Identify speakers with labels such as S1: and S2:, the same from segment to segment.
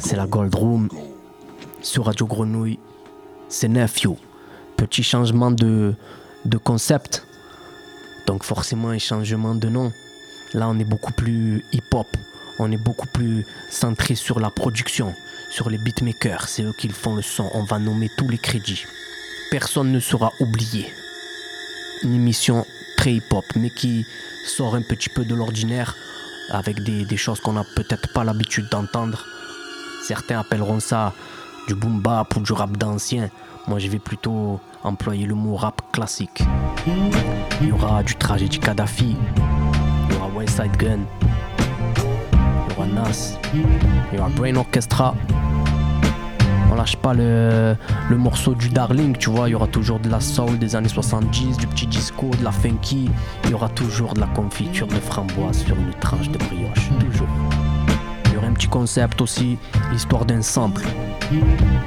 S1: C'est la Gold Room sur Radio Grenouille. C'est Nephew. Petit changement de, de concept. Donc forcément un changement de nom. Là on est beaucoup plus hip-hop. On est beaucoup plus centré sur la production, sur les beatmakers. C'est eux qui font le son. On va nommer tous les crédits. Personne ne sera oublié. Une émission très hip-hop, mais qui sort un petit peu de l'ordinaire avec des, choses qu'on n'a peut-être pas l'habitude d'entendre. Certains appelleront ça du boom bap ou du rap d'ancien. Moi, je vais plutôt employer le mot rap classique. Il y aura du tragédie Kadhafi, il y aura West Side Gun, il y aura Nas, il y aura Brain Orchestra. On lâche pas le, le, morceau du Darling, tu vois, il y aura toujours de la soul des années 70, du petit disco, de la funky, il y aura toujours de la confiture de framboise sur une tranche de brioche, toujours. Il y aura un petit concept aussi, l'histoire d'un sample,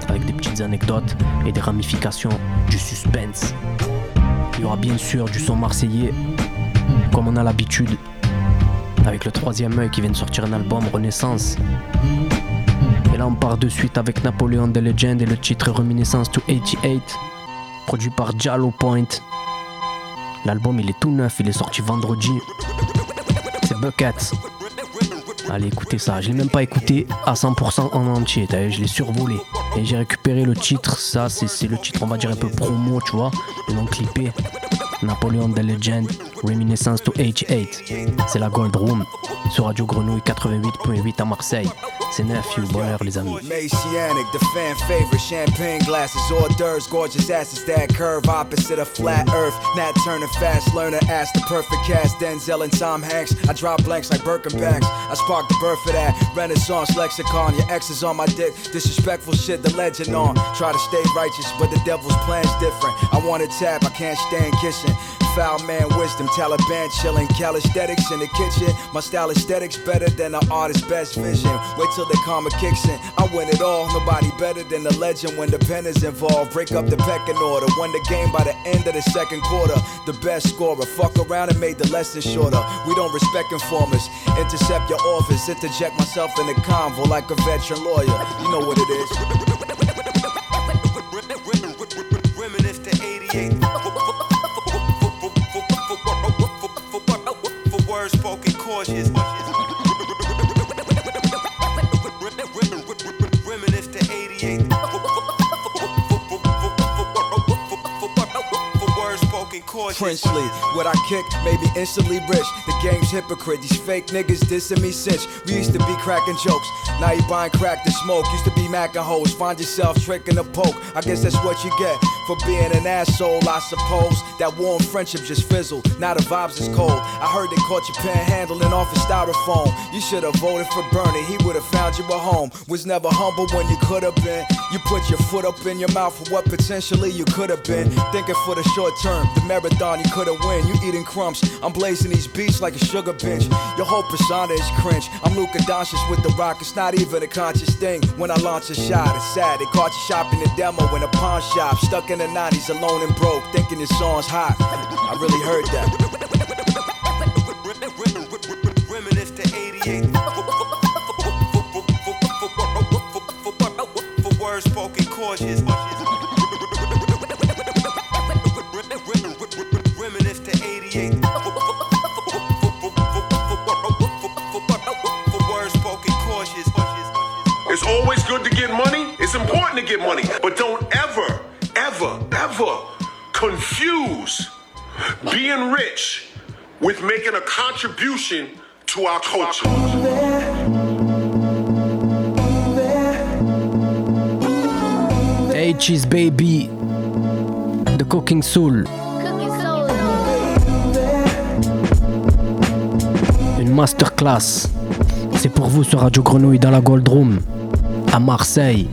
S1: avec des petites anecdotes et des ramifications, du suspense. Il y aura bien sûr du son marseillais, comme on a l'habitude, avec le troisième œil qui vient de sortir un album Renaissance. On part de suite avec Napoléon the Legend et le titre Reminiscence to 88, produit par Jallo Point. L'album, il est tout neuf, il est sorti vendredi. C'est Buckets. Allez, écoutez ça. Je l'ai même pas écouté à 100% en entier. Je l'ai survolé. Et j'ai récupéré le titre. Ça, c'est le titre, on va dire un peu promo, tu vois. Et donc clippé. Napoléon the Legend, Reminiscence to H8. C'est la Gold Room sur Radio Grenouille 88.8 à Marseille. C'est you bonheur les amis. Messianic, the fan favorite, champagne glasses, hors d'oeuvres, gorgeous asses that curve opposite a flat earth. Nat Turner, fast learner, ask the perfect cast, Denzel and Tom Hanks. I drop blanks like Birkenbacks. I spark the birth of that Renaissance lexicon. Your ex is on my dick, disrespectful shit, the legend on. Try to stay righteous, but the devil's plan's different. I want to tap, I can't stand kissing. Foul man wisdom, Taliban chilling, calisthenics in the kitchen. My style aesthetics better than the artist's best vision. Wait till the karma kicks in. I win it all. Nobody better than the legend when the pen is involved. Break up the pecking order. Won the game by the end of the second quarter. The best scorer. Fuck around and made the lesson shorter. We don't respect informers. Intercept your office. Interject myself in the convo like a veteran lawyer. You know what it is. hoje. Princely, what I kick made me instantly rich. The game's hypocrite, these fake niggas dissing me since. We used to be cracking jokes, now you buying crack to smoke. Used to be macking hoes, find yourself tricking a poke. I guess that's what you get for being an asshole, I suppose. That warm friendship just fizzled, now the vibes is cold. I heard they caught you panhandling off a styrofoam. You should have voted for Bernie, he would have found you a home. Was never humble when you could have been. You put your foot up in your mouth for what potentially you could have been. Thinking for the short term, the marathon you could have win. You eating crumbs, I'm blazing these beats like a sugar bench. Your whole persona is cringe. I'm Luka Doncic with the rock, it's not even a conscious thing. When I launch a shot, it's sad. They caught you shopping the demo in a pawn shop, stuck in in the 90s, alone and broke, thinking your song's hot. I really heard that. Spoken. Reminisce to 88. It's always good to get money. It's important to get money. But don't ever ever, ever confuse being rich with making a contribution to our culture. H's baby, the cooking soul. Une masterclass. C'est pour vous sur Radio Grenouille dans la Gold Room à Marseille.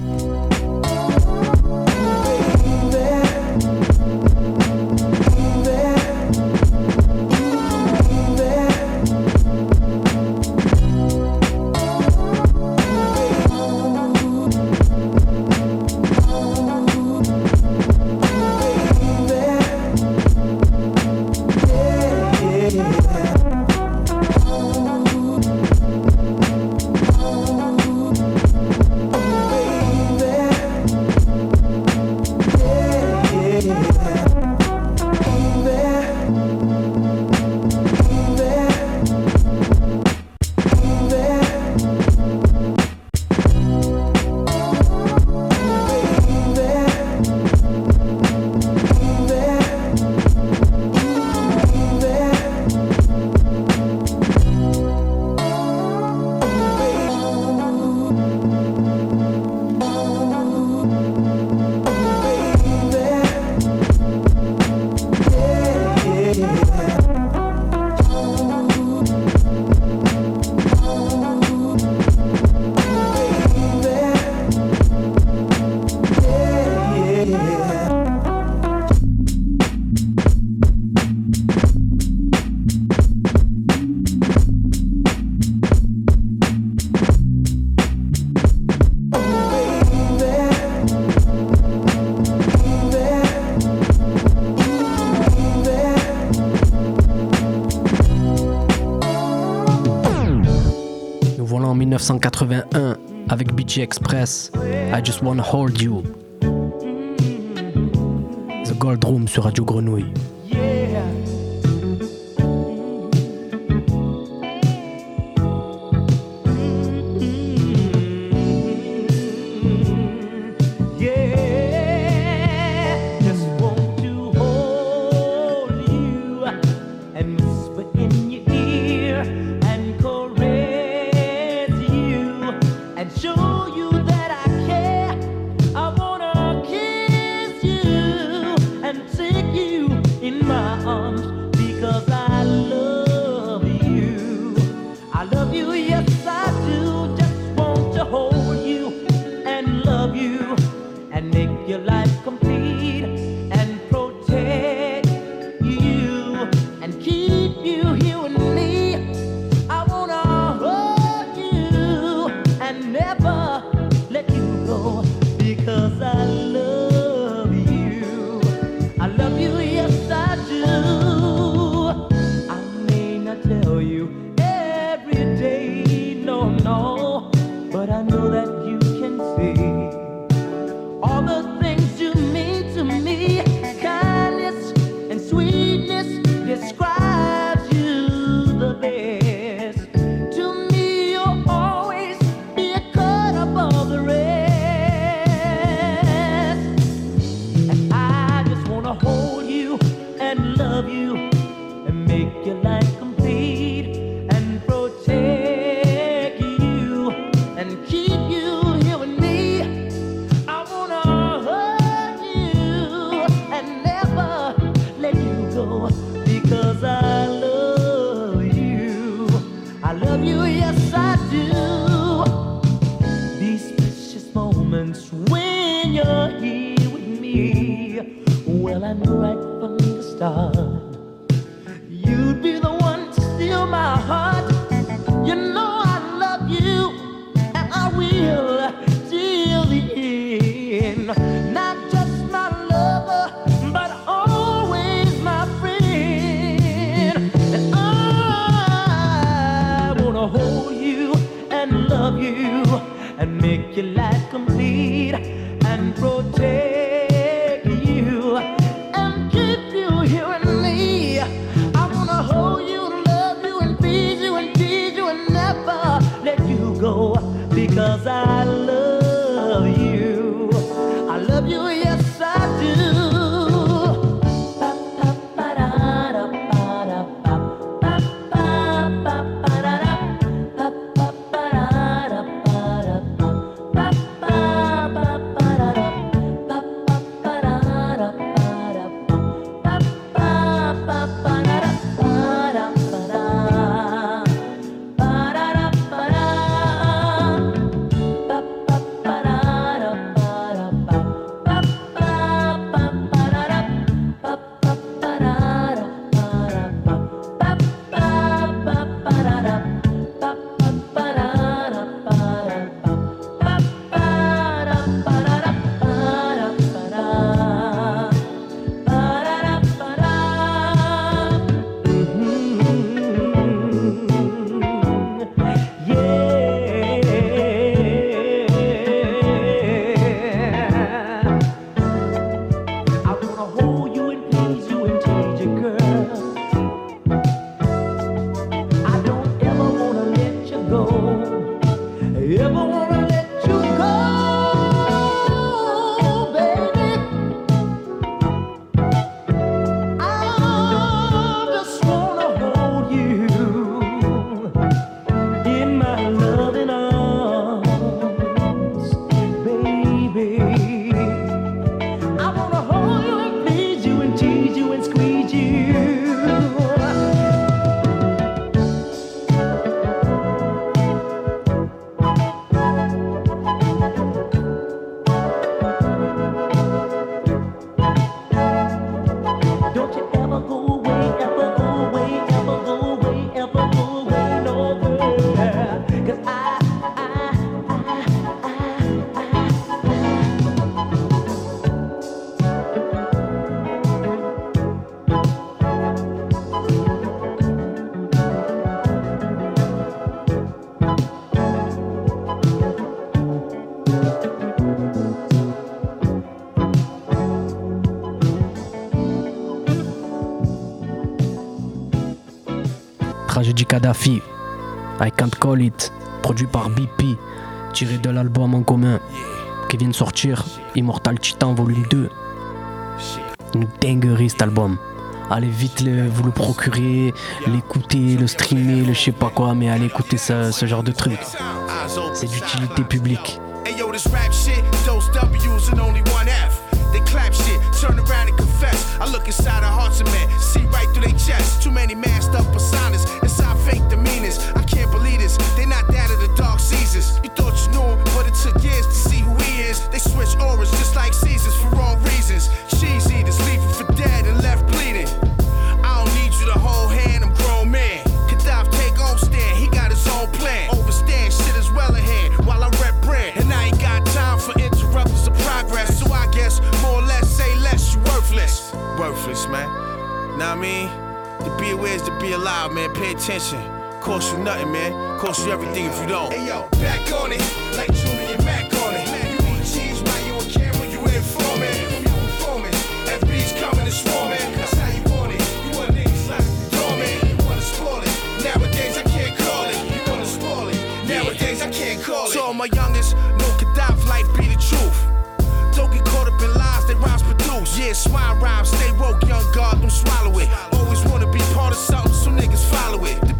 S2: 1981 avec BG Express, I Just Wanna Hold You. The Gold Room sur Radio Grenouille.
S3: Tragédie Kadhafi, I Can't Call It, produit par BP, tiré de l'album en commun qui vient de sortir, Immortal Titan Volume 2. Une dinguerie cet album. Allez vite vous le procurer, l'écouter, le streamer, le je sais pas quoi, mais allez écouter ce, ce genre de truc. C'est d'utilité publique. They clap shit, turn around and confess. I look inside the hearts of men, see right through their chests. Too many masked up personas, inside seasons. You thought you knew him, but it took years to see who he is. They switch auras just like Caesars for wrong reasons. Cheese eaters, leaving for dead and left bleeding. I don't need you to hold hand, I'm grown man. Gaddafi take off stand, he got his own plan. Overstand shit is well ahead while I rep brand. And I ain't got time for interrupters of progress. So I guess more or less say less, you worthless. Worthless, man. Now I mean, to be aware is to be alive, man. Pay attention. Cost you nothing, man. Cost you everything if you don't. Hey yo, back on it, like Julian Mac on it. You eat cheese while you on camera, you informing. You performing, FB's coming and swarming. That's how you want it. You want niggas like dormant. You wanna spoil it. Nowadays I can't call it. You wanna spoil it. Nowadays I can't call it. To all my youngest, no Gaddafi life be the truth. Don't get caught up in lies that rhymes produce. Yeah, swine rhymes, stay woke, young God, don't swallow it. Always wanna be part of something, so niggas follow it.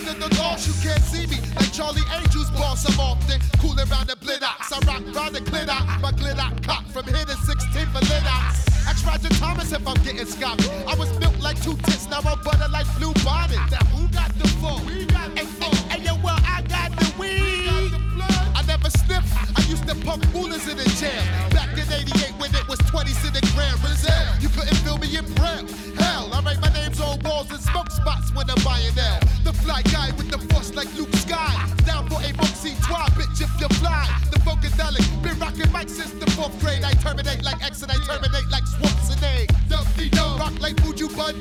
S3: From
S4: the the lost. You can't see me like Charlie Angel's boss. I'm often cooling around the blitox. I rock round the glitter. My glitter cock from here to 16 for litox. Ask Roger Thomas if I'm getting scotty. I was built like two tits, now I'm butter like blue bonnet. Now who got the full? We got the full. Hey, yo, well, I got the weed. We got the blood. I never sniffed. I used to pump rulers in the jail. Back in 88 when it was 20 in a gram. Brazil, you couldn't feel me in braille. Hell, I write my names on walls and smoke spots when I'm buying L. Fly guy with the force like Luke Sky. Down for a moxie twa, bitch, if you fly. The Funkadelic, been rocking mic since the fourth grade. I terminate like X and I terminate like Schwarzenegger. Dumpty dum, rock like Buju Bun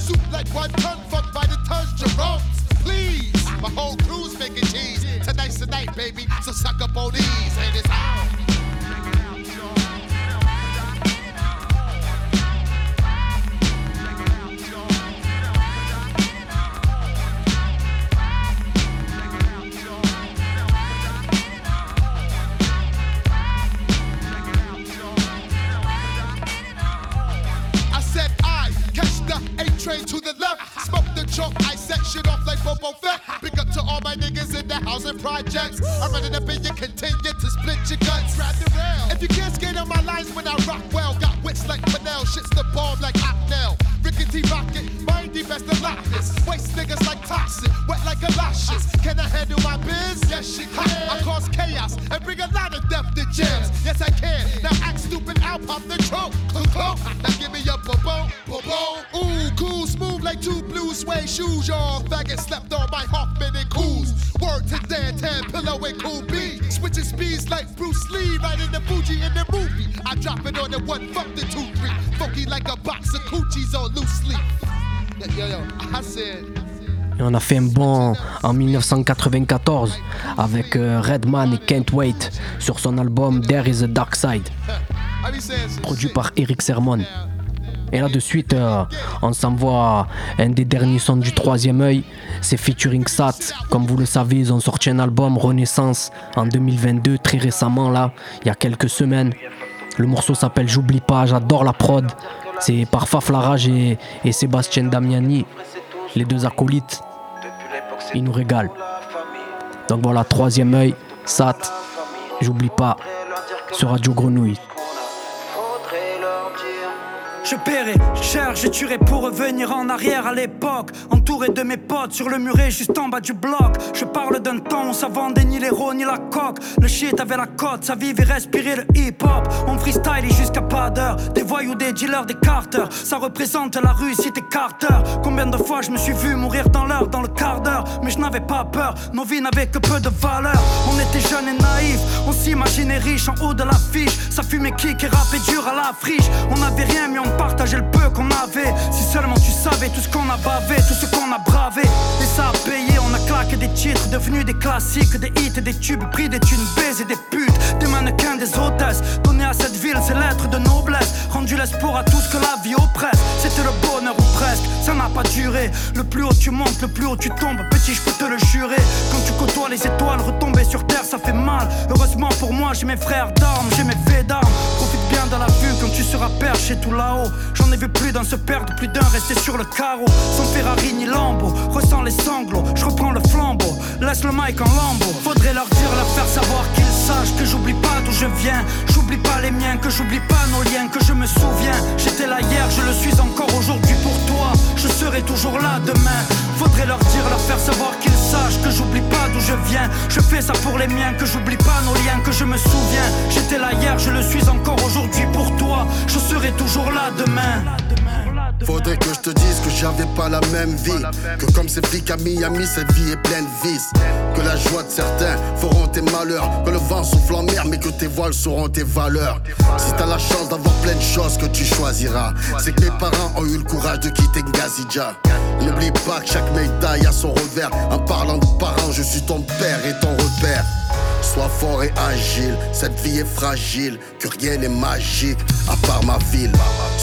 S4: Soup like one ton, shit off like Boba Fett. Big up to all my niggas in the housing projects. I'm running up in you, continue to split your guts. Grab the rail. If you can't skate on my lines when I rock well, got wits like Fidel, shit's the bomb like Ocnell. Rickety rocket, mindy best of lock this. Waste niggas like toxic, wet like galoshes. Can I handle my biz? Yes, she can. I cause chaos and bring a lot of death to jams. Yes, I can. Now act stupid, I'll pop the trunk. Now give me boom, boom. Ooh, cool, smooth like two blue suede shoes. Y'all faggot slept on my Hoffman and Cools. Word to Dan Tan, Pillow and Cool B. Switching speeds like Bruce Lee, right in the Fuji in the movie. On a.
S1: Et on a fait un bond en 1994 avec euh, Redman et Can't Wait sur son album There is a Dark Side, produit par Eric Sermon. Et là de suite, euh, on s'envoie un des derniers sons du troisième œil, c'est featuring Sat. Comme vous le savez, ils ont sorti un album Renaissance en 2022, très récemment là, il y a quelques semaines. Le morceau s'appelle J'oublie pas, j'adore la prod. C'est par Faf et Sébastien Damiani, les deux acolytes. Ils nous régalent. Donc voilà, troisième œil, Sat, j'oublie pas, sur Radio Grenouille.
S5: Je paierai cher, je tuerai pour revenir en arrière à l'époque. Entouré de mes potes sur le muret juste en bas du bloc. Je parle d'un temps où ça vendait ni l'héros ni la coque. Le shit avait la cote, ça vivait respirer le hip hop. On freestyle et jusqu'à pas d'heure. Des voyous, des dealers, des carters. Ça représente la rue, cité Carter. Combien de fois je me suis vu mourir dans l'heure, dans le quart d'heure? Mais je n'avais pas peur, nos vies n'avaient que peu de valeur. On était jeunes et naïfs, on s'imaginait riche en haut de l'affiche. Ça fumait kick et rappait dur à la friche. On n'avait rien, mais on partageait le peu qu'on avait. Si seulement tu savais tout ce qu'on a bavé, tout ce qu'on a bravé. Et ça a payé, on a claqué des titres, devenus des classiques, des hits, des tubes, pris des thunes, baisés des putes, des mannequins, des hôtesses. Donner à cette ville ses lettres de noblesse. Rendu l'espoir à tout ce que la vie oppresse. C'était le bonheur ou presque, ça n'a pas duré. Le plus haut tu montes, le plus haut tu tombes. Petit, je peux te le jurer. Quand tu côtoies les étoiles, retomber sur terre, ça fait mal. Heureusement pour moi, j'ai mes frères d'armes, j'ai mes faits d'armes. Profite bien de la vue quand tu seras perché tout là-haut. J'en ai vu plus d'un se perdre, plus d'un rester sur le carreau. Sans Ferrari ni Lambo, ressens les sanglots. Je reprends le flambeau, laisse le mic en lambeau. Faudrait leur dire, leur faire savoir qu'ils sachent que j'oublie pas d'où je viens. J'oublie pas les miens, que j'oublie pas nos liens, que je me souviens. J'étais là hier, je le suis encore aujourd'hui pour toi. Je serai toujours là demain. Faudrait leur dire, leur faire savoir qu'ils sachent que j'oublie pas d'où je viens. Je fais ça pour les miens, que j'oublie pas nos liens, que je me souviens. J'étais là hier, je le suis encore aujourd'hui pour toi. Je serai toujours là demain.
S6: Faudrait que je te dise que j'avais pas la même vie. Que comme ces flics à Miami, cette vie est pleine de vices. Que la joie de certains feront tes malheurs. Que le vent souffle en mer, mais que tes voiles seront tes valeurs. Si t'as la chance d'avoir plein de choses que tu choisiras, c'est que mes parents ont eu le courage de quitter Ngazidja. N'oublie pas que chaque médaille a son revers. En parlant de parents, je suis ton père et ton repère. Sois fort et agile, cette vie est fragile, que rien n'est magique, à part ma ville.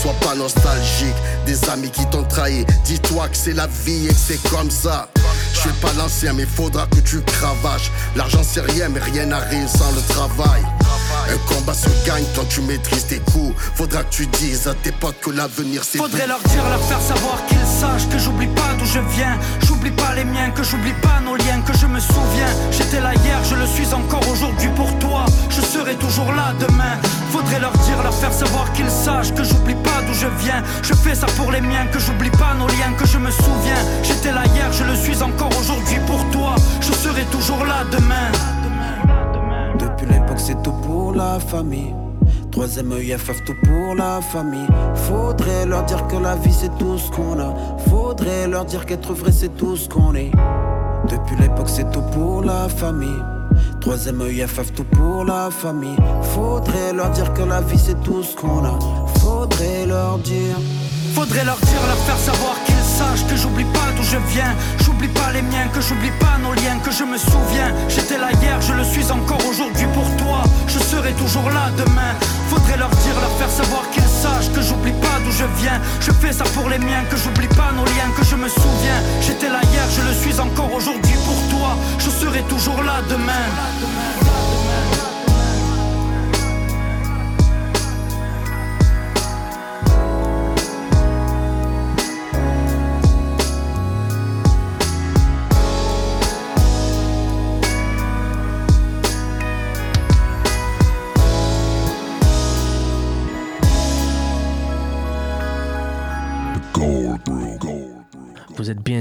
S6: Sois pas nostalgique, des amis qui t'ont trahi, dis-toi que c'est la vie et que c'est comme ça. Je suis pas l'ancien, mais faudra que tu cravaches. L'argent c'est rien, mais rien n'arrive sans le travail. Un combat se gagne quand tu maîtrises tes coups. Faudra que tu dises à tes potes que l'avenir c'est
S5: Faudrait leur dire, leur faire savoir qu'ils que j'oublie pas d'où je viens. J'oublie pas les miens, que j'oublie pas nos liens, que je me souviens. J'étais là hier, je le suis encore aujourd'hui pour toi. Je serai toujours là demain. Faudrait leur dire, leur faire savoir qu'ils sachent que j'oublie pas d'où je viens. Je fais ça pour les miens, que j'oublie pas nos liens, que je me souviens. J'étais là hier, je le suis encore aujourd'hui pour toi. Je serai toujours là demain.
S7: Depuis l'époque, c'est tout pour la famille. Troisième œil, FF, tout pour la famille. Faudrait leur dire que la vie, c'est tout ce qu'on a. Faudrait leur dire qu'être vrai, c'est tout ce qu'on est. Depuis l'époque, c'est tout pour la famille. Troisième œil, FF, tout pour la famille. Faudrait leur dire que la vie, c'est tout ce qu'on a. Faudrait leur dire.
S5: Faudrait leur dire, leur faire savoir qu'ils sachent que j'oublie pas d'où je viens. J'oublie pas les miens, que j'oublie pas nos liens, que je me souviens. J'étais là hier, je le suis encore aujourd'hui pour toi. Je serai toujours là demain. Faudrait leur dire, leur faire savoir qu'ils sachent que j'oublie pas d'où je viens. Je fais ça pour les miens, que j'oublie pas nos liens, que je me souviens. J'étais là hier, je le suis encore aujourd'hui pour toi. Je serai toujours là demain.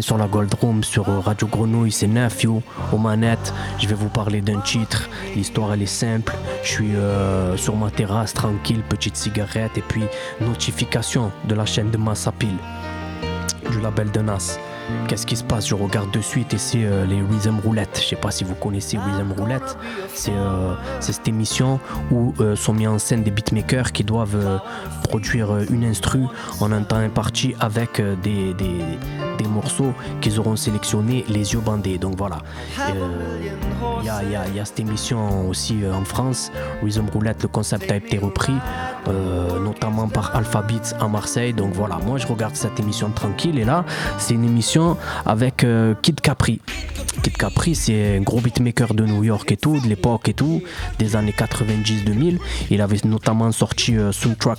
S1: Sur la Gold Room, sur Radio Grenouille, c'est Nephew, aux manettes. Je vais vous parler d'un titre. L'histoire elle est simple. Je suis euh, sur ma terrasse, tranquille, petite cigarette, et puis notification de la chaîne de Massapil, du label de Nas. Qu'est-ce qui se passe? Je regarde de suite et c'est euh, les Rhythm Roulette. Je sais pas si vous connaissez Rhythm Roulette. C'est euh, cette émission où euh, sont mis en scène des beatmakers qui doivent euh, produire euh, une instru en un temps imparti avec euh, des, des morceaux qu'ils auront sélectionnés les yeux bandés. Donc voilà. Il y, a, y a- cette émission aussi euh, en France. Rhythm Roulette, le concept a été repris, euh, notamment par Alpha Beats à Marseille. Donc voilà, moi je regarde cette émission tranquille et là, c'est une émission avec euh, Kid Capri. Kid Capri, c'est un gros beatmaker de New York et tout, de l'époque et tout, des années 90-2000. Il avait notamment sorti euh,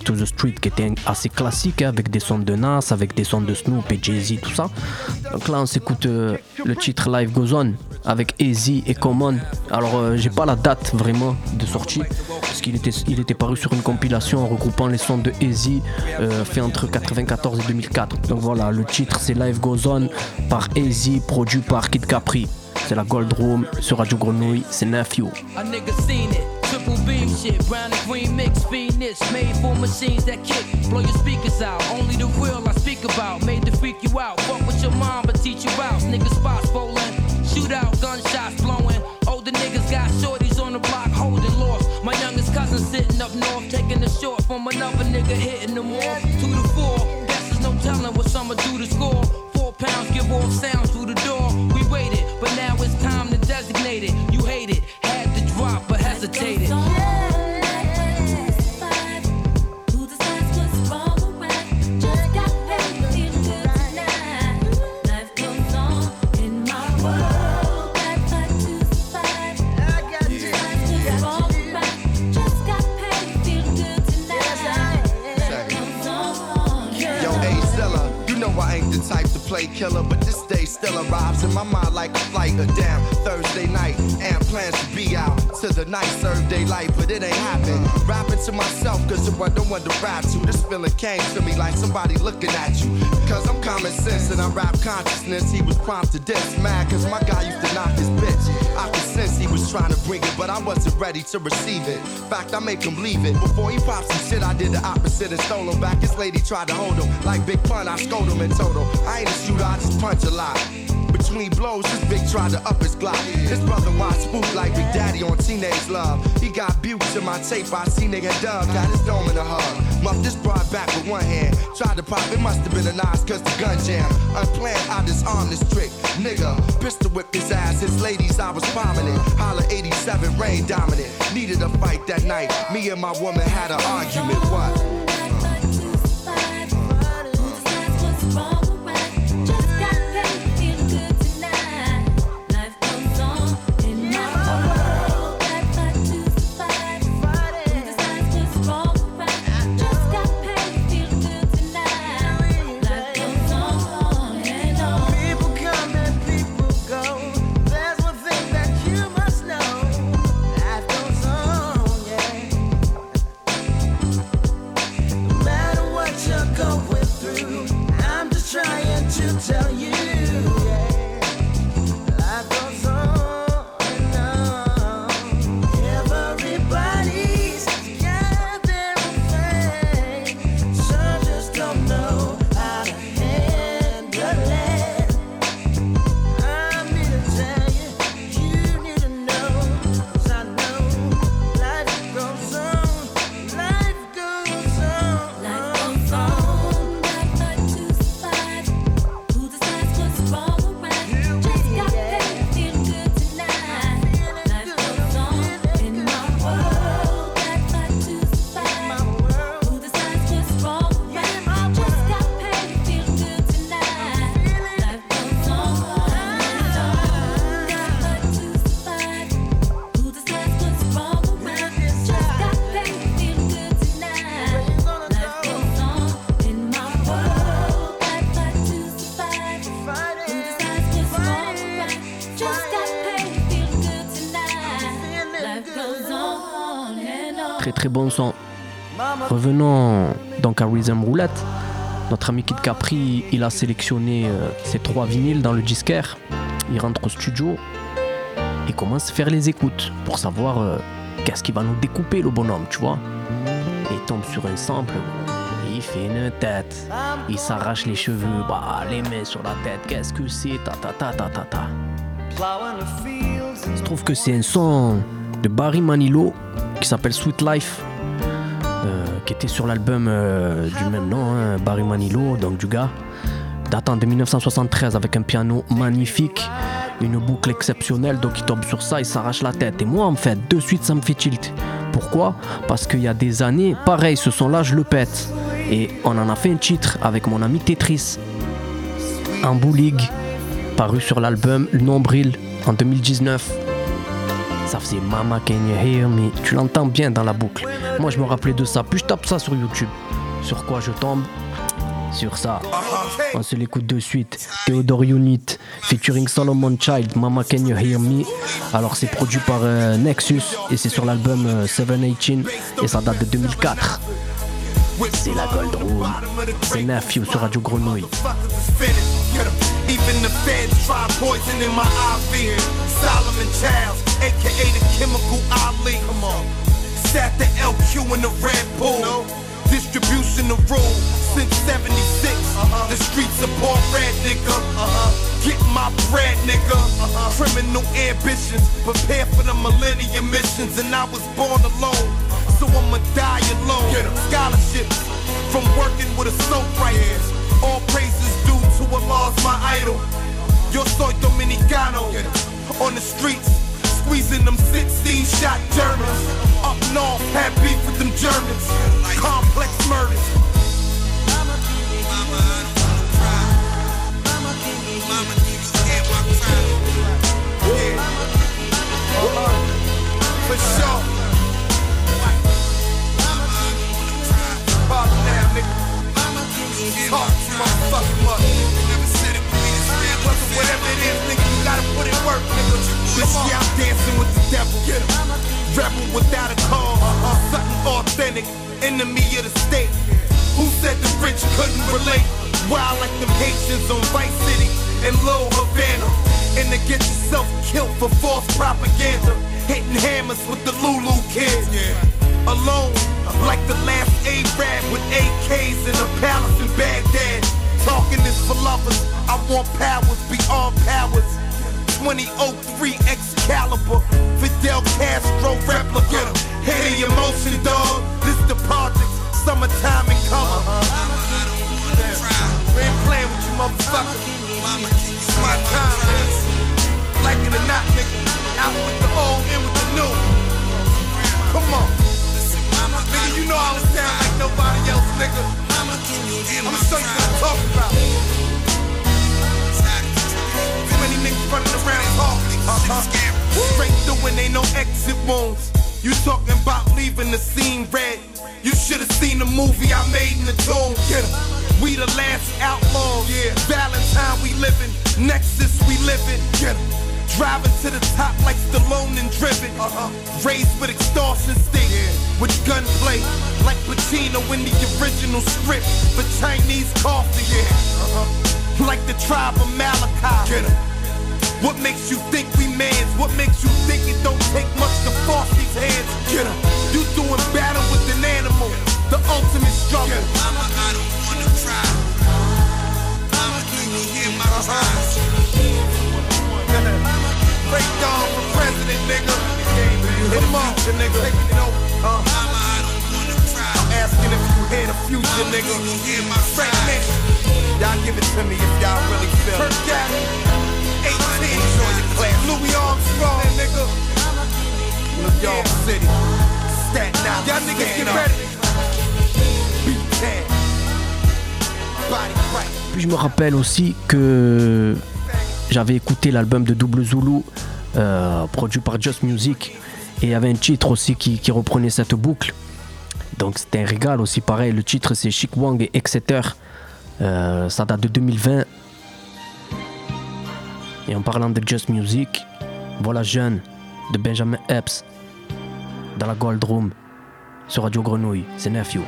S1: to the Street qui était assez classique avec des sons de Nas, avec des sons de Snoop et Jay-Z, tout ça. Donc là, on s'écoute euh, le titre Live Goes On avec Easy et Common. Alors, euh, j'ai pas la date vraiment de sortie parce qu'il était, paru sur une compilation en regroupant les sons de Easy euh, fait entre 94 et 2004. Donc voilà, le titre c'est Live Goes On par Easy, produit par Kid Capri. C'est la Gold Room sur Radio Grenouille, c'est.
S8: A. Triple beam shit, brown and green mix, made for machines that kick. Blow your speakers out, only the real I speak about. Made to freak you out, fuck with your mom, but teach you. Niggas spots rolling, shootout, gunshots blowing. Older niggas got shorties on the block holding lost. My youngest cousin sitting up north, taking the short from another nigga hitting them off. Two to four, guess there's no telling what do to score. Four pounds give sounds through the door. Now it's time to designate it. You hate it, had to drop, but hesitated.
S9: Play killer, but this day still arrives in my mind like a flight of damn Thursday night. And plans to be out to the night, serve daylight, but it ain't happen. Rapping to myself, cause there don't want to rap to. This feeling came to me like somebody looking at you. Cause I'm common sense and I'm rap consciousness. He was prompted this, mad cause my guy used to knock his bitch. I could sense he was trying to bring it, but I wasn't ready to receive it. Fact, I make him leave it. Before he popped some shit, I did the opposite and stole him back. His lady tried to hold him. Like Big Pun, I scold him in total. I ain't a shooter, I just punch a lot. Between blows, this big tried to up his Glock. His brother watched spook like Big Daddy on Teenage Love. He got bukes in my tape, I seen nigga Dub got his dome in a hug. Muff this broad back with one hand. Tried to pop, it must have been a nice cause the gun jam. Unplanned, I disarmed this trick. Nigga, pistol whipped his ass. His ladies, I was prominent. Holla 87, rain dominant. Needed a fight that night. Me and my woman had an argument. What?
S1: Bon son. Revenons donc à Rhythm Roulette. Notre ami Kid Capri, il a sélectionné euh, ses trois vinyles dans le disquaire. Il rentre au studio et commence à faire les écoutes pour savoir euh, qu'est-ce qu'il va nous découper le bonhomme, tu vois. Et il tombe sur un sample, il fait une tête. Il s'arrache les cheveux, bah les mains sur la tête, qu'est-ce que c'est, ta ta ta ta ta ta. Il se trouve que c'est un son de Barry Manilow qui s'appelle Sweet Life, euh, qui était sur l'album euh, du même nom, hein, Barry Manilow, donc du gars, datant de 1973 avec un piano magnifique, une boucle exceptionnelle, donc il tombe sur ça, il s'arrache la tête. Et moi, en fait, de suite, ça me fait tilt. Pourquoi? Parce qu'il y a des années, pareil, ce son-là, je le pète. Et on en a fait un titre avec mon ami Tetris, un League, paru sur l'album Nombril en 2019. Ça faisait Mama Can You Hear Me. Tu l'entends bien dans la boucle. Moi, je me rappelais de ça. Puis je tape ça sur YouTube. Sur quoi je tombe? Sur ça. On se l'écoute de suite. Theodore Unit, featuring Solomon Child, Mama Can You Hear Me. Alors, c'est produit par euh, Nexus et c'est sur l'album euh, 718 et ça date de 2004. C'est la Gold Room. C'est Nephew sur Radio Grenouille.
S4: Solomon aka the chemical Ali. Come on. Sat the LQ in the Red Bull. Distribution of rule since 76. Uh-huh. The streets support red nigga. Uh-huh. Get my bread, nigga. Uh-huh. Criminal ambitions, prepare for the millennium missions. And I was born alone, so I'ma die alone. Scholarships from working with a soap writers. All praises due to Allah's my idol. Yo soy dominicano. On the streets, squeezing them 16 shot Germans. Up north, had beef with them Germans. Complex murders. Uh-uh. For sure. Pardon now, nigga. Talk too motherfucking much. Whether whatever it is, nigga, you gotta put in work, nigga. This year I'm dancing with the devil. Rebel without a cause. Uh-huh. Something authentic. Enemy of the state. Who said the rich couldn't relate? Wild like them Haitians on Vice City and Low Havana. And to get yourself killed for false propaganda. Hitting hammers with the Lulu kids. Alone, like the last Arab with AKs in a palace in Baghdad. Talking is for lovers. I want powers beyond powers. 2003 Excalibur, Fidel Castro replica. Hear the emotion, dog. This the project, summertime in color. We ain't playing with you, motherfucker. My time, man. Like it or not, nigga. Out with the old, in with the new. Come on. Nigga, you know I don't like nobody else, nigga. I'ma show you what I'm talking about. Too many niggas running around talking. Uh-huh. Straight through and ain't no exit wounds. You talking about leaving the scene red. You should have seen the movie I made in the tomb. Get 'em. We the last outlaws. Yeah. Valentine we living. Nexus we living. Get 'em. Driving to the top like Stallone and driven. Uh-huh. Raised with extortion sting. With gunplay. Like Pacino in the original script. For Chinese coffee. Yeah. Uh-huh. Like the tribe of Malachi. Get 'em. What makes you think we mans? What makes you think it don't take much to force these hands? Get 'em. You doing battle with an animal. The ultimate struggle. Mama, I don't wanna try. Mama, can you hear my Great dog for president, nigga. Asking if you hear the future, nigga. Y'all give it to me if y'all really feel it. Kirk Gavin, 18. Enjoy your class. Louis nigga. Y'all niggas get ready.
S1: Puis je me rappelle aussi que j'avais écouté l'album de Double Zulu euh, produit par Just Music et il y avait un titre aussi qui, reprenait cette boucle. Donc c'était un régal aussi pareil. Le titre c'est Chic Wang et Exeter. Euh, ça date de 2020. Et en parlant de Just Music, voilà Jeune de Benjamin Epps dans la Gold Room sur Radio Grenouille. C'est Nephew.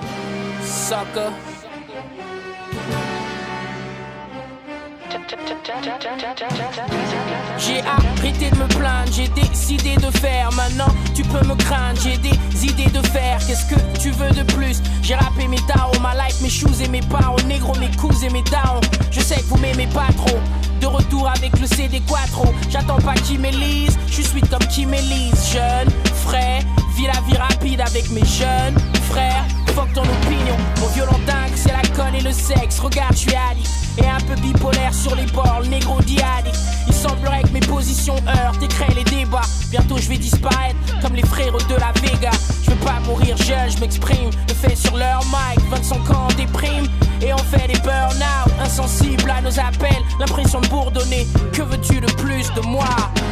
S10: J'ai arrêté de me plaindre, j'ai décidé de faire. Maintenant, tu peux me craindre, j'ai des idées de faire. Qu'est-ce que tu veux de plus? J'ai rappé mes darons, ma life, mes shoes et mes parents, négro, mes coups et mes darons. Je sais que vous m'aimez pas trop. De retour avec le CD Quattro. J'attends pas qui m'élise, je suis comme qui m'élise. Jeune, frais, vis la vie rapide avec mes jeunes frères. Fuck ton opinion, mon violent dingue, c'est l'alcool et le sexe. Regarde, je suis addict et un peu bipolaire sur les bords, le négro addict. Il semblerait que mes positions heurtent et créent les débats. Bientôt je vais disparaître comme les frères de la Vega. Je veux pas mourir jeune, je m'exprime. Le fait sur leur mic, 25 ans déprime. Et on fait des burn-out, insensibles à nos appels. L'impression de bourdonner. Que veux-tu de plus de moi?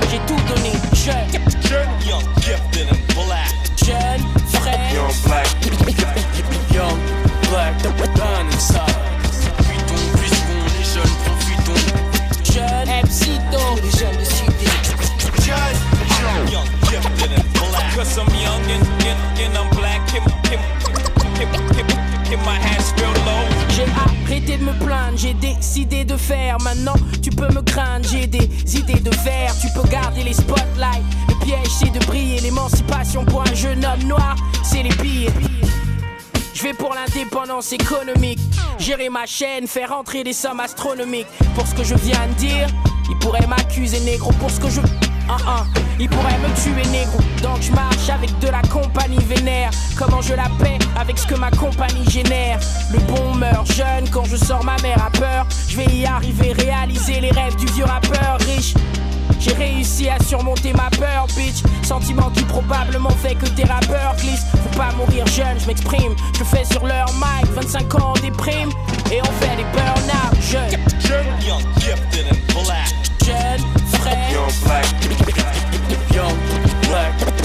S10: J'ai tout donné, jeune.
S11: Young, gifted and black.
S10: Jeune, frais.
S11: Young black. Young black. Done inside.
S10: J'ai arrêté de me plaindre, j'ai décidé de faire. Maintenant, tu peux me craindre, j'ai des idées de faire. Tu peux garder les spotlights. Le piège, c'est de briller. L'émancipation pour un jeune homme noir, c'est les pires. Je vais pour l'indépendance économique. Gérer ma chaîne, faire entrer des sommes astronomiques. Pour ce que je viens de dire, ils pourraient m'accuser négro. Pour ce que je. Ah, ah. Ils pourraient me tuer négro. Donc je marche avec de la compagnie vénère. Comment je la paie avec ce que ma compagnie génère? Le bon meurt jeune quand je sors ma mère a peur. Je vais y arriver, réaliser les rêves du vieux rappeur riche. J'ai réussi à surmonter ma peur, bitch. Sentiment qui probablement fait que tes rappeurs glissent. Faut pas mourir jeune, je m'exprime. Je fais sur leur mic, 25 ans en déprime. Et on fait des burn-out jeunes.
S11: Young, gifted and black.
S10: Jeune.
S11: Young black. Young black.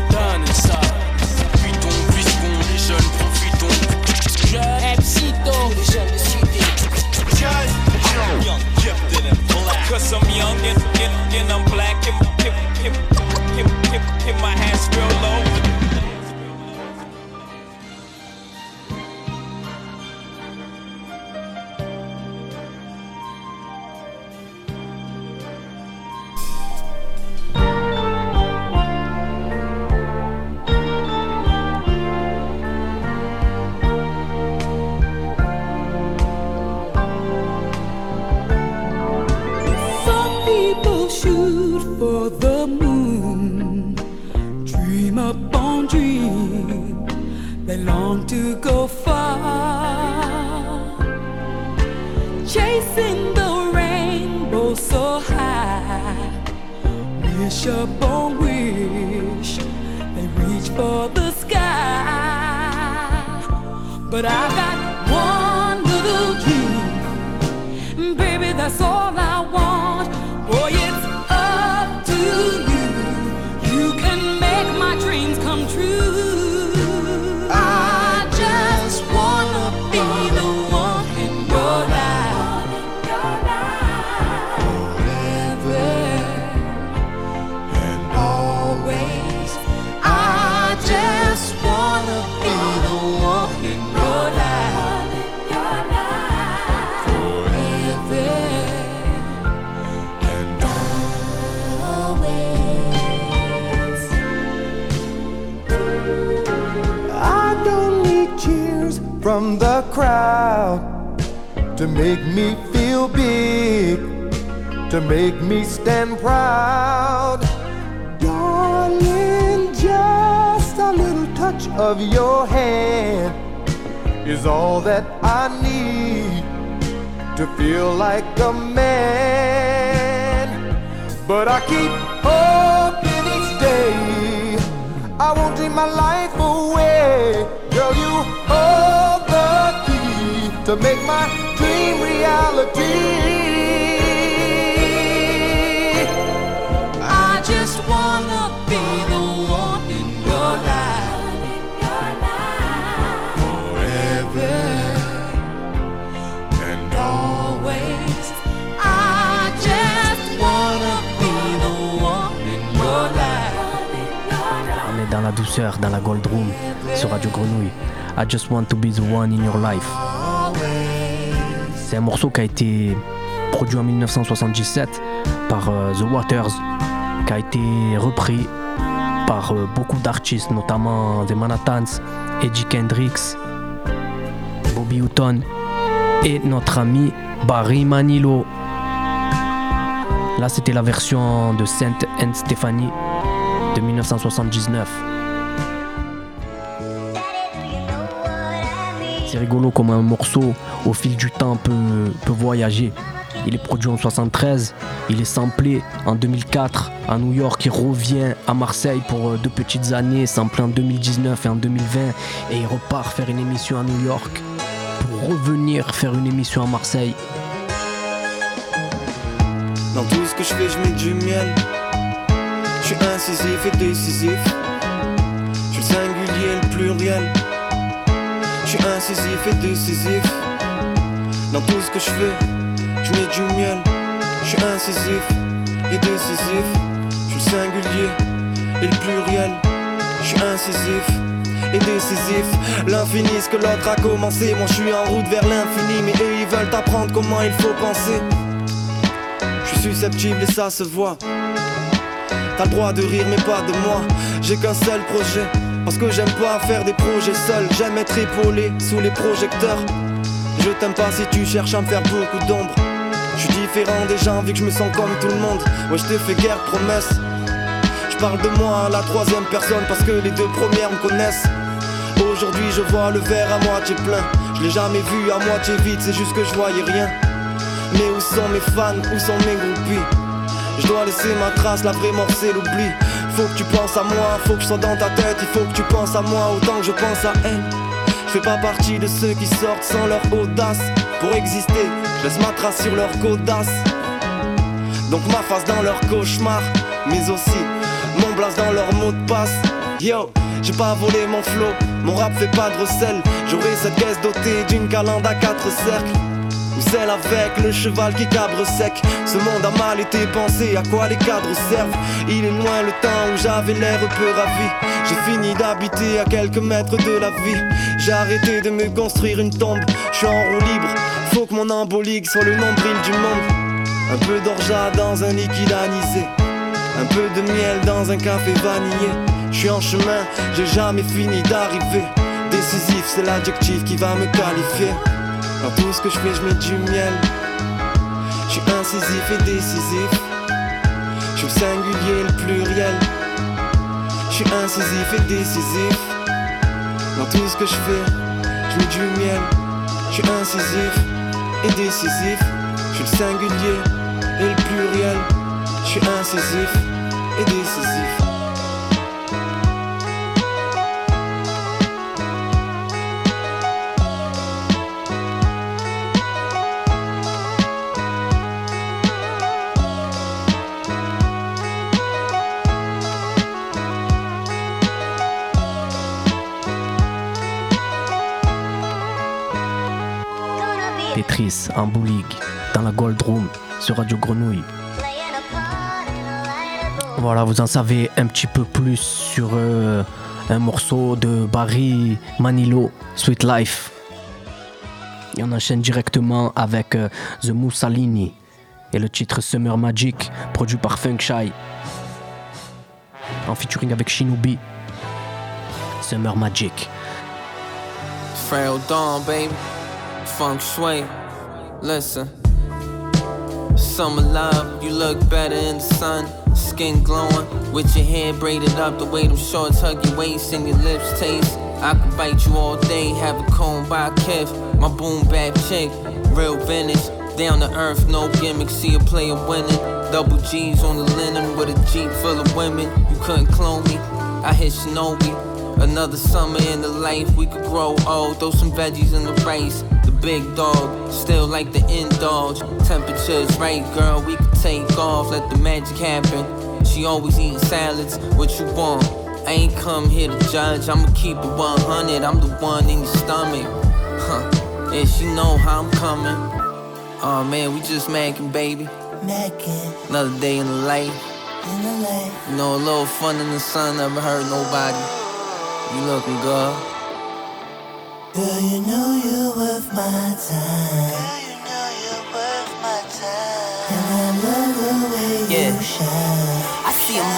S12: Touch of your hand is all that I need to feel like a man. But I keep hoping each day I won't take my life away. Girl, you hold the key to make my dream reality.
S13: I just wanna be the
S1: douceur, dans la Gold Room, sur Radio Grenouille. I just want to be the one in your life. C'est un morceau qui a été produit en 1977 par euh, The Waters, qui a été repris par euh, beaucoup d'artistes, notamment The Manhattans, Eddie Kendricks, Bobby Hutton et notre ami Barry Manilow. Là, c'était la version de Saint and Stephanie de 1979. C'est rigolo comme un morceau au fil du temps peut, voyager. Il est produit en 73, il est samplé en 2004 à New York, il revient à Marseille pour euh, deux petites années, samplé en 2019 et en 2020, et il repart faire une émission à New York pour revenir faire une émission à Marseille.
S14: Dans tout ce que je fais, je mets du miel. Je suis incisif et décisif. Je suis singulier le pluriel. Je suis incisif et décisif. Dans tout ce que je fais, je mets du miel. Je suis incisif et décisif. Je suis singulier et le pluriel. Je suis incisif et décisif. L'infini, ce que l'autre a commencé. Moi, je suis en route vers l'infini. Mais eux, ils veulent apprendre comment il faut penser. Je suis susceptible et ça se voit. T'as le droit de rire mais pas de moi J'ai qu'un seul projet Parce que j'aime pas faire des projets seuls J'aime être épaulé sous les projecteurs. Je t'aime pas si tu cherches à me faire beaucoup d'ombre. Je suis différent des gens vu que je me sens comme tout le monde. Ouais je te fais guère de promesses Je parle de moi à la troisième personne Parce que les deux premières me connaissent. Aujourd'hui je vois le verre à moitié plein. Je l'ai jamais vu à moitié vide C'est juste que je voyais rien. Mais où sont mes fans, où sont mes groupies? Je dois laisser ma trace, la vraie mort c'est l'oubli Faut que tu penses à moi, faut que je sois dans ta tête. Il faut que tu penses à moi autant que je pense à elle. Je fais pas partie de ceux qui sortent sans leur audace. Pour exister, je laisse ma trace sur leur caudasse Donc ma face dans leur cauchemar Mais aussi mon blaze dans leur mot de passe. Yo, j'ai pas volé mon flow, mon rap fait pas de recel. J'aurai cette caisse dotée d'une calandre à quatre cercles celle avec le cheval qui cabre sec. Ce monde a mal été pensé, à quoi les cadres servent? Il est loin le temps où j'avais l'air peu ravi. J'ai fini d'habiter à quelques mètres de la vie. J'ai arrêté de me construire une tombe. Je suis en roue libre, faut que mon embolique soit le nombril du monde. Un peu d'orgeat dans un liquide anisé Un peu de miel dans un café vanillé. Je suis en chemin, j'ai jamais fini d'arriver. Décisif, c'est l'adjectif qui va me qualifier dans tout ce que je fais, je mets du miel. Je suis incisif et décisif. Je suis le singulier et le pluriel. Je suis incisif et décisif. Dans tout ce que je fais, je mets du miel. Je suis incisif et décisif. Je suis le singulier et le pluriel. Je suis incisif et décisif.
S1: En bouligue dans la Gold Room sur Radio Grenouille. Voilà, vous en savez un petit peu plus sur euh, un morceau de Barry Manilow, Sweet Life. Et on enchaîne directement avec euh, The Mussolini et le titre Summer Magic, produit par Funk Shy. En featuring avec Shinobi. Summer Magic.
S15: Dawn. Funk. Listen. Summer love, you look better in the sun. Skin glowing, with your hair braided up, the way them shorts hug your waist and your lips taste. I could bite you all day, have a comb by a kiff. My boom bap chick, real vintage. Down to earth, no gimmicks, see a player winning. Double G's on the linen with a Jeep full of women. You couldn't clone me, I hit Shinobi. Another summer in the life, we could grow old. Throw some veggies in the rice. Big dog, still like the indulge. Temperature's right, girl, we can take off. Let the magic happen. She always eating salads. What you want? I ain't come here to judge. I'ma keep it 100. I'm the one in your stomach. Huh. Yeah, she know how I'm coming. Oh man, we just macking, baby.
S16: Mackin'
S15: Another day in the life.
S16: in the light.
S15: You know, a little fun in the sun never hurt nobody. You looking good.
S16: Girl, you know you're worth my time. Girl, you know you're worth my time. And I love the way yeah.
S17: you shine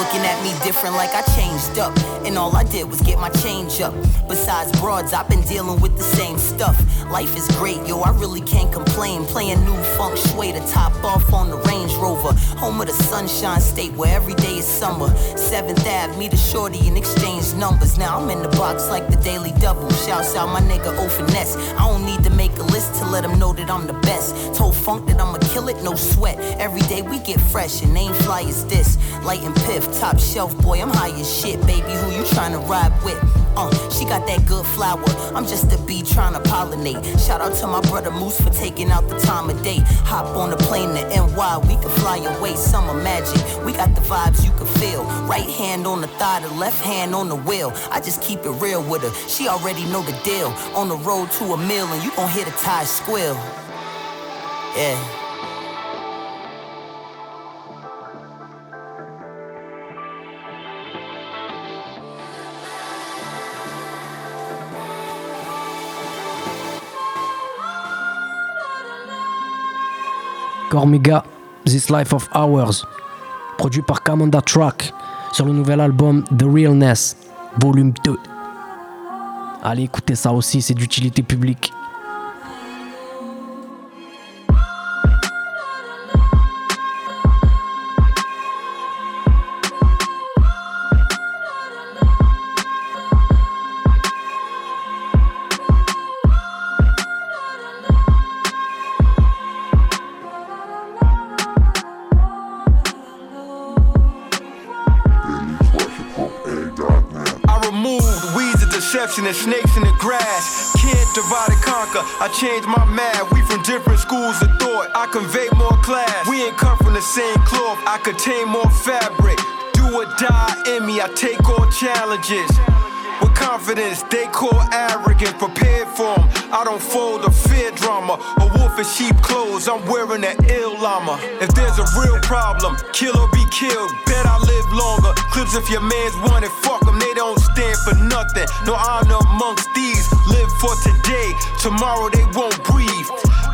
S17: looking at me different like I changed up. And all I did was get my change up. Besides broads, I've been dealing with the same stuff. Life is great, yo, I really can't complain. Playing new funk sway to top off on the Range Rover. Home of the sunshine state where every day is summer. 7th Ave, meet a shorty and exchange numbers. Now I'm in the box like the Daily Double. Shouts out my nigga O Finesse. I don't need to make a list to let them know that I'm the best. Told Funk that I'ma kill it, no sweat. Every day we get fresh and ain't fly as this. Light and piff, top shelf, boy, I'm high as shit, baby. Who you tryna ride with? Uh, she got that good flower. I'm just a bee trying to pollinate. Shout out to my brother Moose for taking out the time of day. Hop on the plane to NY, we can fly away. Summer magic, we got the vibes you can feel. Right hand on the thigh, the left hand on the wheel. I just keep it real with her. She already know the deal. On the road to a mill, and you gon' hear the tires squeal. Yeah.
S1: Cormiga, This Life of Ours, produit par Kamanda Truck sur le nouvel album The Realness, volume 2. Allez écoutez ça aussi, c'est d'utilité publique.
S18: And snakes in the grass. Can't divide and conquer. I changed my map. We from different schools of thought. I convey more class. We ain't cut from the same cloth. I contain more fabric. Do or die in me. I take all challenges. With confidence, they call arrogant, prepared for 'em. I don't fold or fear drama. A wolf in sheep clothes, I'm wearing an ill llama. If there's a real problem, kill or be killed. Bet I live longer. Clips if your man's wanted, fuck stand for nothing. No honor amongst these. Live for today, tomorrow they won't breathe.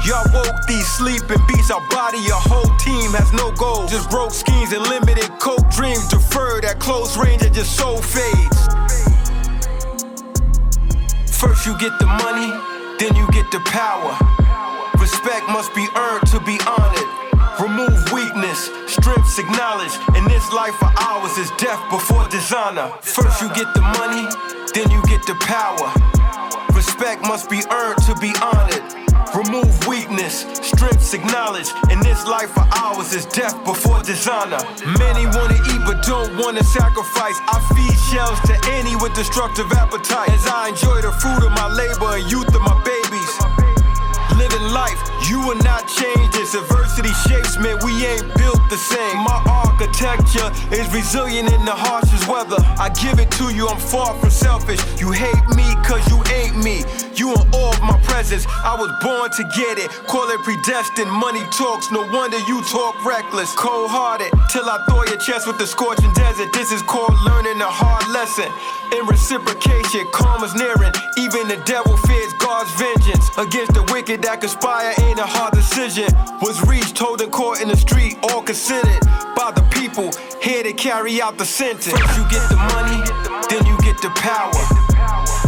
S18: Y'all woke these sleeping beats, our body, your whole team has no goal. Just broke schemes and limited coke dreams deferred at close range and just soul fades. First you get the money, then you get the power. Respect must be earned to be honored. Remove weakness, strengths acknowledged. In this life of ours is death before dishonor. First you get the money, then you get the power. Respect must be earned to be honored. Remove weakness, strengths acknowledged. In this life of ours is death before dishonor. Many wanna eat but don't wanna sacrifice. I feed shells to any with destructive appetite. As I enjoy the fruit of my labor and youth of my babies. Living life, will not change this. Adversity shapes me, we ain't built the same. My architecture is resilient in the harshest weather. I give it to you, I'm far from selfish. You hate me cause you ain't me. You in awe of my presence. I was born to get it. Call it predestined. Money talks, no wonder you talk reckless. Cold hearted, till I throw your chest with the scorching desert. This is called learning a hard lesson. In reciprocation, karma's nearing. Even the devil fears God's vengeance. Against the wicked that conspire ain't a hard decision. Was reached, told in court in the street, all considered by the people here to carry out the sentence. First you get the money, then you get the power.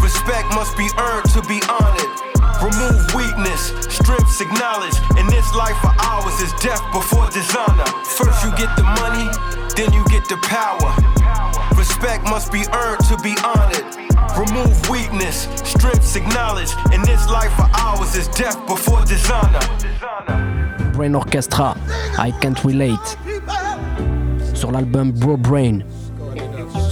S18: Respect must be earned to be honored. Remove weakness, strengths acknowledged. In this life of ours is death before dishonor. First you get the money, then you get the power. Respect must be earned to be honored. Remove weakness, strengths acknowledged. In this life of ours is death before dishonor.
S1: Brain Orchestra, I Can't Relate. Sur l'album Bro Brain.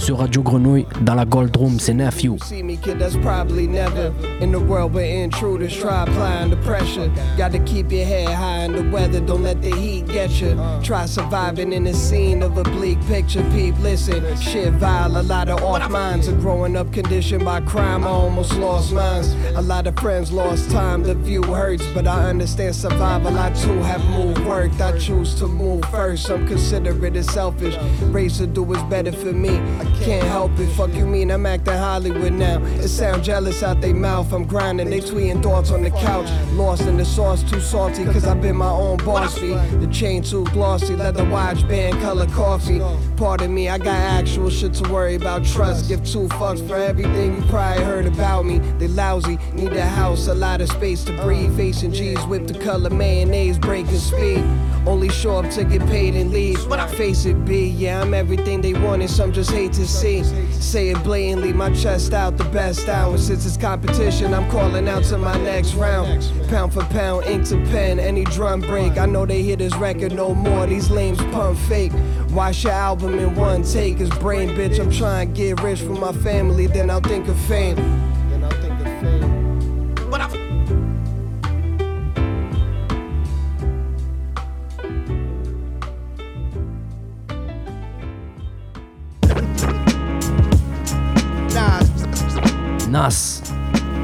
S1: Sur Radio Grenouille, dans la Gold Room, c'est Nephew.
S19: See me, kid, that's probably never in the world where intruders try applying the pressure. Gotta keep your head high in the weather, don't let the heat get you. Try surviving in the scene of a bleak picture. Peep, listen, shit vile, a lot of off minds. And growing up conditioned by crime, I almost lost minds. A lot of friends lost time, the view hurts, but I understand survival. I too have moved, worked, I choose to move first. I'm considerate and selfish. Race to do is better for me. Can't help it, fuck you mean I'm acting Hollywood now. It sound jealous out they mouth, I'm grinding, they tweeting thoughts on the couch. Lost in the sauce, too salty, cause I've been my own boss. The chain too glossy, leather watch, band color coffee. Pardon me, I got actual shit to worry about. Trust, give two fucks for everything you probably heard about me. They lousy, need a house, a lot of space to breathe. Facing G's, whip the color mayonnaise, breaking speed. Only show up to get paid and leave. When I face it, B, yeah, I'm everything they wanted, some just hate to see. Say it blatantly, my chest out, the best out. Since it's competition, I'm calling out to my next round. Pound for pound, ink to pen, any drum break. I know they hear this record no more, these lames pump fake. Watch your album in one take, it's brain bitch. I'm trying to get rich for my family, then I'll think of fame.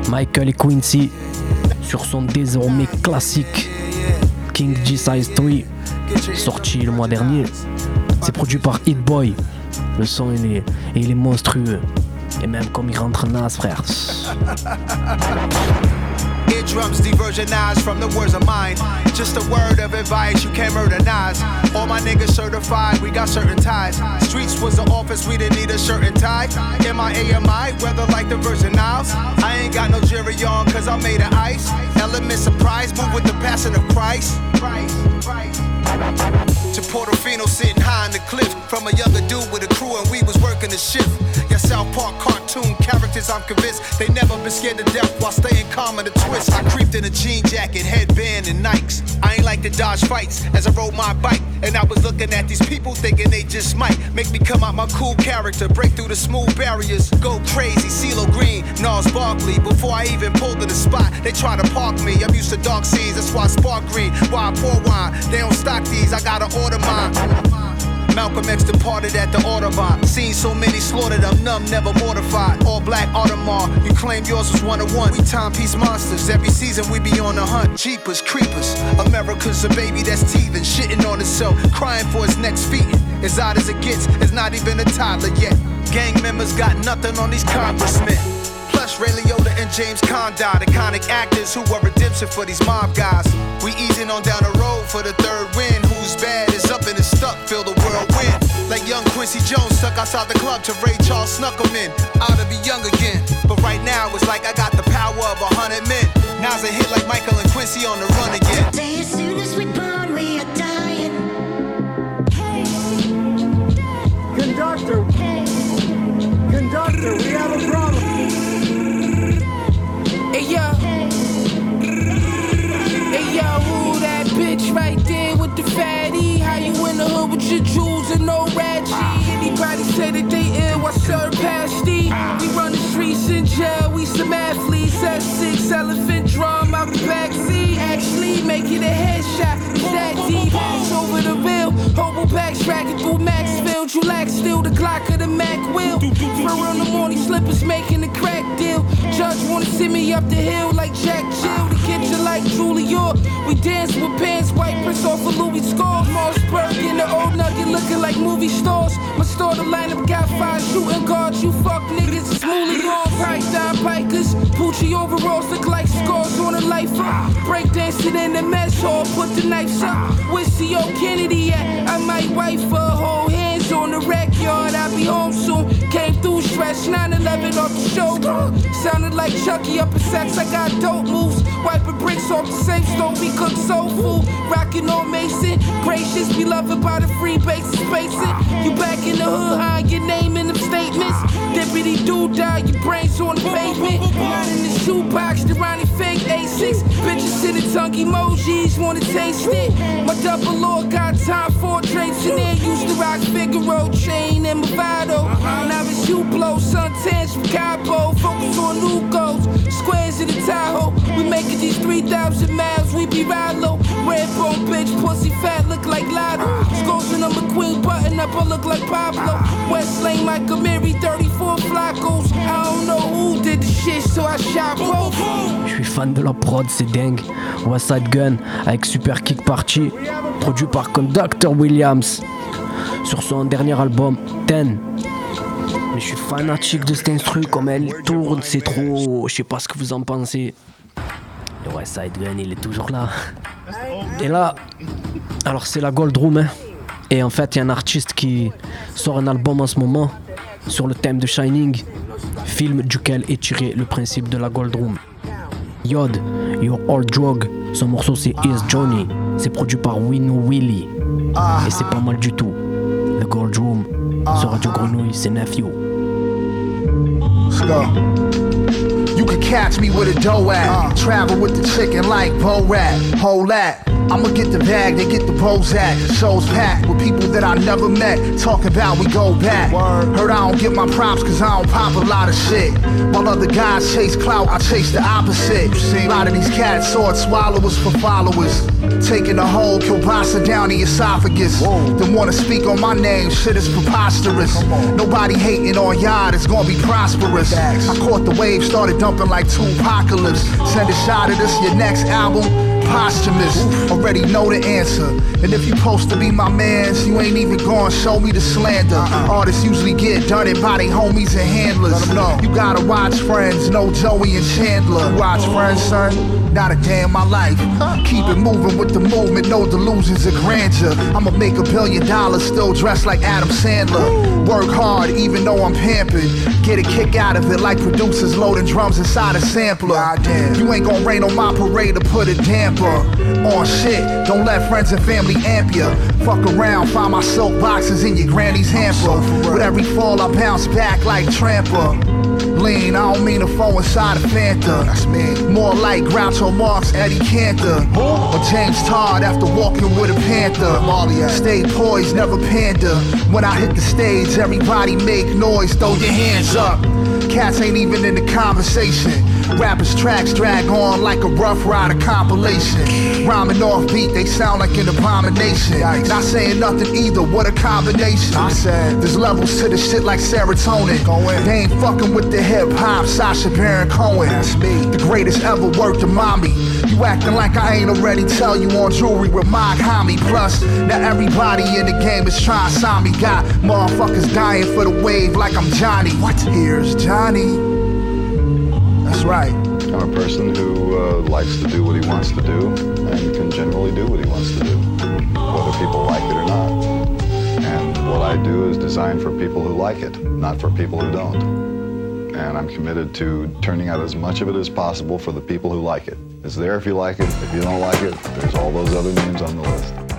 S1: Michael et Quincy sur son désormais classique King G Size 3 sorti le mois dernier. C'est produit par Hit Boy. Le son il est, il est monstrueux. Et même comme il rentre Nas frère.
S20: All my niggas certified, we got certain ties. Streets was the office, we didn't need a shirt and tie. In my AMI, weather like the Virgin Isles. I ain't got no jury on, cause I made of ice. Element surprise, move with the passion of Christ. To Portofino sitting high on the cliff. From a younger dude with a crew and we was working the shift. Yeah, South Park cartoon characters, I'm convinced they never been scared to death while staying calm in the twist. I creeped in a jean jacket, headband, and Nikes. I ain't like to dodge fights as I rode my bike. And I was looking at these people thinking they just might make me come out my cool character, break through the smooth barriers, go crazy. CeeLo Green, Nas Barkley. Before I even pulled to the spot, they try to park me. I'm used to dark scenes, that's why I spark green. Why I pour wine, they don't stock these, I gotta order mine. Malcolm X departed at the Audubon. Seen so many slaughtered, I'm numb, never mortified. All black Audemars, you claim yours was one of one. We timepiece monsters, every season we be on the hunt. Jeepers, creepers. America's a baby that's teething, shitting on itself, crying for its next feet. As odd as it gets, it's not even a toddler yet. Gang members got nothing on these congressmen. Plus, Ray Liotta and James Condon, iconic actors who are redemption for these mob guys. We easing on down the road for the third win. Who's bad is up and is stuck, feel the whirlwind. Like young Quincy Jones stuck outside the club to Ray Charles snuck him in. Out to be young again. But right now, it's like I got the power of a hundred men. Now's a hit like Michael and Quincy on the run again.
S16: Day as soon as we born, we are dying.
S21: Right there with the fatty? How you in the hood with your jewels and no rat G? Anybody say that they ill, serve pasty. We run the streets in jail, we some athletes. S6 elephant drum out the backseat. Actually, making a headshot. It's that deep. It's over the bill. Hobo backs racking through Maxfield. You lack still the Glock of the Mac will. For real, the morning slippers making the crack deal. Judge wanna see me up the hill like Jack Jill. The kitchen like Julia. We dance with pants, white prints off of Louis score. Mossberg in the old nugget looking like movie stores. My store the lineup got five shooting guards. You fuck niggas, it's mooly on. Price down pikers. Poochie overalls look like scars on a lifer. Break dancing in the mess hall, put the knives up. Where's C.O. Kennedy at? I might wife her, hold hands on the rack yard. I'll be home soon. Came through stretch 911 off the shoulder. Sounded like Chucky up in sex. I got dope moves. Wiping bricks off the same stove. We cook soul food. Rockin' on Mason. Gracious, we beloved by the free bases. Spacing. You back in the hood, hide your name in them statements. Deputy dude die, your brains on the pavement. Not in the shoebox, the Ronnie fake A6. Bitches sending tongue emojis, wanna taste it. My double lord got time for drinks in there. Used to rock Figaro, chain, and Movado. Uh-huh. Now it's you blow, suntans from Cabo. Focus on new goals, squares in the Tahoe. We making these 3,000 miles, we be ride low. Red bone bitch, pussy fat, look like Lotto. Scores and I'm McQueen, button up, I look like Pablo. West Lane, Michael Mary, 34 Flacos. I don't know who did the shit, so I shot.
S1: Je suis fan de la prod, c'est dingue. Westside Gun avec Super Kick Party, produit par Conductor Williams. Sur son dernier album, 10. Mais je suis fanatique de cet instru, comme elle tourne, c'est trop. Je sais pas ce que vous en pensez. Le West Side Gun, il est toujours là. Et là, alors c'est la Gold Room, hein. Et en fait, il y a un artiste qui sort un album en ce moment sur le thème de Shining, film duquel est tiré le principe de la Gold Room. Yod, Your Old Drug, son morceau c'est Is Johnny, c'est produit par Wino Willy. Et c'est pas mal du tout. The Gold Room, sur Radio Grenouille, c'est Nephew.
S22: You can catch me with a dough at. Travel with the chicken like Bo Rat. I'ma get the bag, they get the Bozak. Shows packed with people that I never met. Talking about we go back. Heard I don't get my props cause I don't pop a lot of shit. While other guys chase clout, I chase the opposite. A lot of these cats sword swallowers for followers. Taking a whole kielbasa down the esophagus. Then wanna speak on my name, shit is preposterous. Nobody hating on y'all, it's gonna be prosperous. I caught the wave, started dumping like two apocalypse. Send a shot at this, your next album posthumous. Already know the answer. And if you supposed to be my mans, you ain't even gonna show me the slander. Artists usually get done it by they homies and handlers. You gotta watch friends, no Joey and Chandler. You watch friends, son? Not a day in my life. Keep it moving with the movement, no delusions of grandeur. I'ma make a billion dollars, still dressed like Adam Sandler. Work hard, even though I'm pampered. Get a kick out of it like producers loading drums inside a sampler. You ain't gonna rain on my parade to put a damper on shit. Don't let friends and family amp ya. Fuck around, find my silk boxes in your granny's hamper. With every fall, I bounce back like tramper. Lean, I don't mean to fall inside a Fanta. That's me. More like Groucho Marx, Eddie Cantor. Or James Todd after walking with a panther. Stay poised, never pander. When I hit the stage, everybody make noise, throw your hands up. Cats ain't even in the conversation. Rappers' tracks drag on like a rough rider compilation. Rhyming off beat, they sound like an abomination. Not saying nothing either, what a combination. I said, there's levels to the shit like serotonin. They ain't fucking with the hip hop, Sacha Baron Cohen. That's me. The greatest ever worked to mommy. You acting like I ain't already tell you on jewelry with my homie. Plus, now everybody in the game is trying to sign me. Got motherfuckers dying for the wave like I'm Johnny. What? Here's Johnny. That's right.
S23: I'm a person who uh, likes to do what he wants to do and can generally do what he wants to do, whether people like it or not. And what I do is designed for people who like it, not for people who don't. And I'm committed to turning out as much of it as possible for the people who like it. It's there if you like it. If you don't like it, there's all those other names on the list.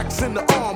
S4: In the arm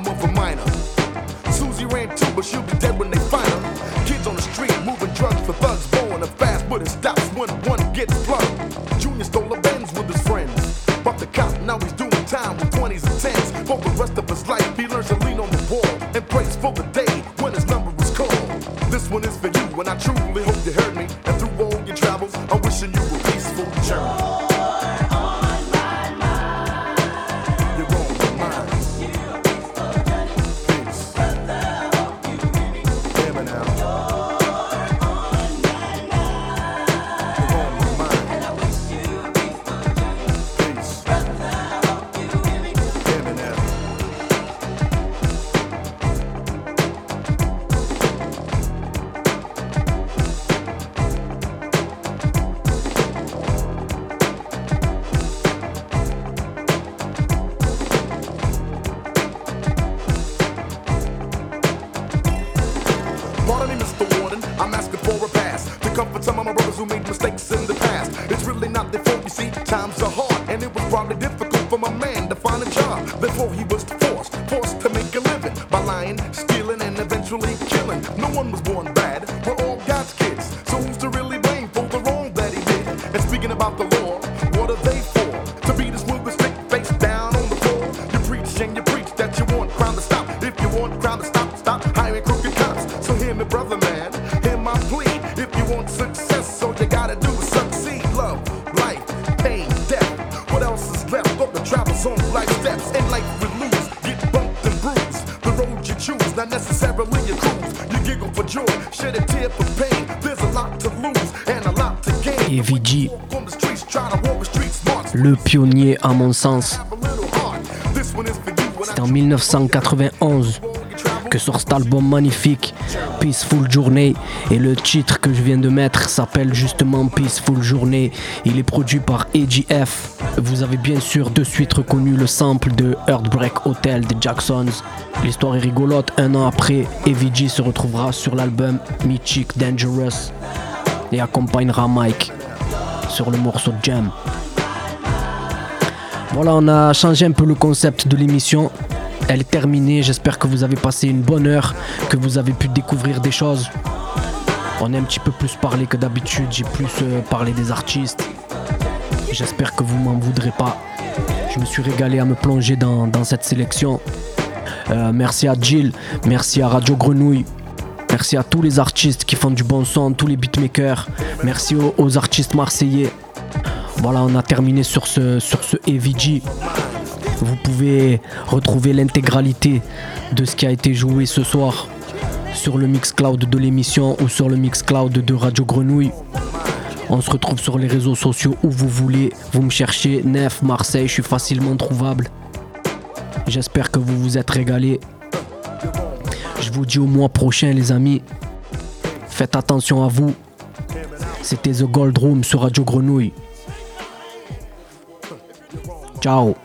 S4: life we lose. Get bumped and bruised. The road you choose, not necessarily your cruise. You giggle for joy, shed a tear for pain. There's a lot to lose and a lot to gain.
S1: AVG,
S4: On the streets, try to walk the streets smart.
S1: le pionnier à mon sens. C'était en 1991 que sort cet album magnifique, Peaceful Journey. Et le titre que je viens de mettre s'appelle justement Peaceful Journey. Il est produit par AGF. Vous avez bien sûr de suite reconnu le sample de Heartbreak Hotel des Jacksons. L'histoire est rigolote. Un an après, AVG se retrouvera sur l'album Mythic Dangerous et accompagnera Mike sur le morceau Jam. Voilà, on a changé un peu le concept de l'émission. Elle est terminée. J'espère que vous avez passé une bonne heure, que vous avez pu découvrir des choses. On a un petit peu plus parlé que d'habitude. J'ai plus euh, parlé des artistes. J'espère que vous m'en voudrez pas. Je me suis régalé à me plonger dans, cette sélection. Euh, merci à Jill, merci à Radio Grenouille, merci à tous les artistes qui font du bon son, tous les beatmakers, merci aux, artistes marseillais. Voilà, on a terminé sur ce, sur ce AVG. Vous pouvez retrouver l'intégralité de ce qui a été joué ce soir sur le Mixcloud de l'émission ou sur le Mixcloud de Radio Grenouille. On se retrouve sur les réseaux sociaux où vous voulez. Vous me cherchez, Nef, Marseille, je suis facilement trouvable. J'espère que vous vous êtes régalés. Je vous dis au mois prochain, les amis. Faites attention à vous. C'était The Gold Room sur Radio Grenouille. Ciao.